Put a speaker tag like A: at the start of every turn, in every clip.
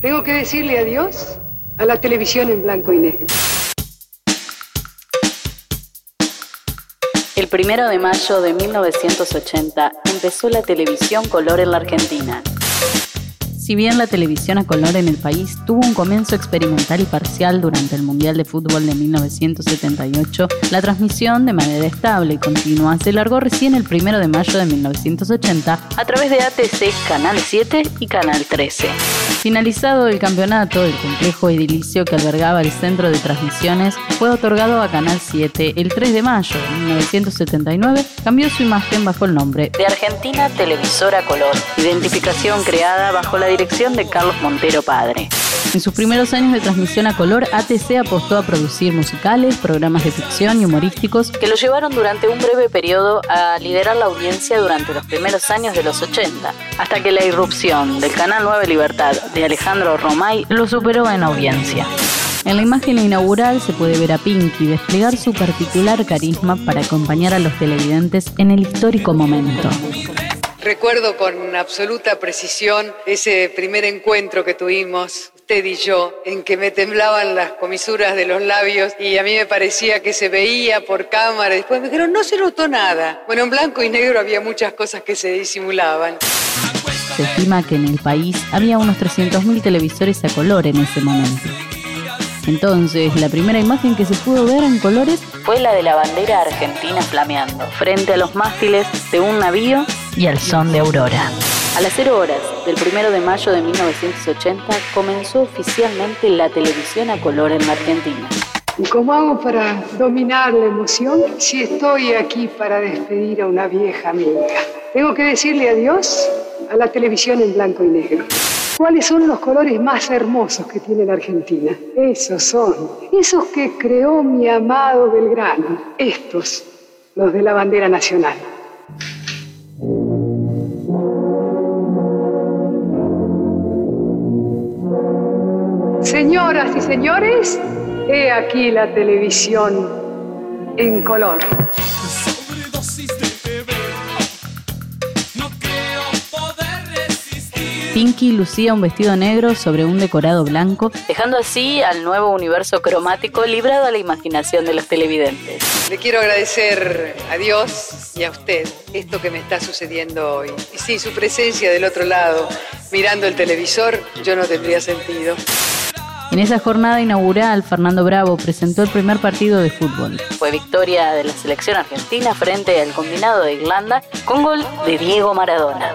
A: Tengo que decirle adiós a la televisión en blanco y negro.
B: El primero de mayo de 1980 empezó la televisión color en la Argentina. Si bien la televisión a color en el país tuvo un comienzo experimental y parcial durante el Mundial de Fútbol de 1978, la transmisión de manera estable y continua se largó recién el 1 de mayo de 1980 a través de ATC Canal 7 y Canal 13. Finalizado el campeonato, el complejo edilicio que albergaba el centro de transmisiones fue otorgado a Canal 7 el 3 de mayo de 1979, cambió su imagen bajo el nombre de Argentina Televisora Color, identificación creada bajo la dirección de Carlos Montero Padre. En sus primeros años de transmisión a color, ATC apostó a producir musicales, programas de ficción y humorísticos que lo llevaron durante un breve periodo a liderar la audiencia durante los primeros años de los 80, hasta que la irrupción del Canal 9 Libertad de Alejandro Romay lo superó en audiencia. En la imagen inaugural se puede ver a Pinky desplegar su particular carisma para acompañar a los televidentes en el histórico momento.
A: Recuerdo con absoluta precisión ese primer encuentro que tuvimos usted y yo, en que me temblaban las comisuras de los labios y a mí me parecía que se veía por cámara. Después me dijeron, no se notó nada. Bueno, en blanco y negro había muchas cosas que se disimulaban.
B: Se estima que en el país había unos 300.000 televisores a color en ese momento. Entonces, la primera imagen que se pudo ver en colores fue la de la bandera argentina flameando frente a los mástiles de un navío y al son de aurora. A las 0 horas del 1 de mayo de 1980 comenzó oficialmente la televisión a color en la Argentina.
A: ¿Y cómo hago para dominar la emoción si estoy aquí para despedir a una vieja amiga? Tengo que decirle adiós a la televisión en blanco y negro. ¿Cuáles son los colores más hermosos que tiene la Argentina? Esos son, esos que creó mi amado Belgrano, estos, los de la bandera nacional. Señoras y señores, he aquí la televisión en color.
B: Pinky lucía un vestido negro sobre un decorado blanco, dejando así al nuevo universo cromático librado a la imaginación de los televidentes.
A: Le quiero agradecer a Dios y a usted esto que me está sucediendo hoy. Y sin su presencia del otro lado, mirando el televisor, yo no tendría sentido.
B: En esa jornada inaugural, Fernando Bravo presentó el primer partido de fútbol. Fue victoria de la selección argentina frente al combinado de Irlanda con gol de Diego Maradona.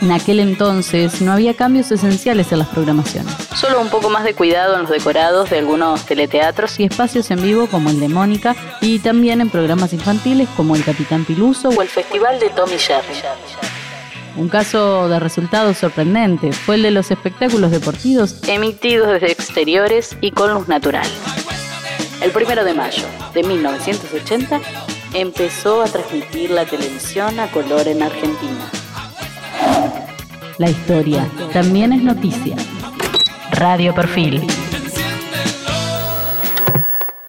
B: En aquel entonces no había cambios esenciales en las programaciones, solo un poco más de cuidado en los decorados de algunos teleteatros y espacios en vivo como el de Mónica y también en programas infantiles como el Capitán Piluso o el Festival de Tommy Jerry. Un caso de resultado sorprendente fue el de los espectáculos deportivos emitidos desde exteriores y con luz natural. El primero de mayo de 1980 empezó a transmitir la televisión a color en Argentina. La historia también es noticia. Radio Perfil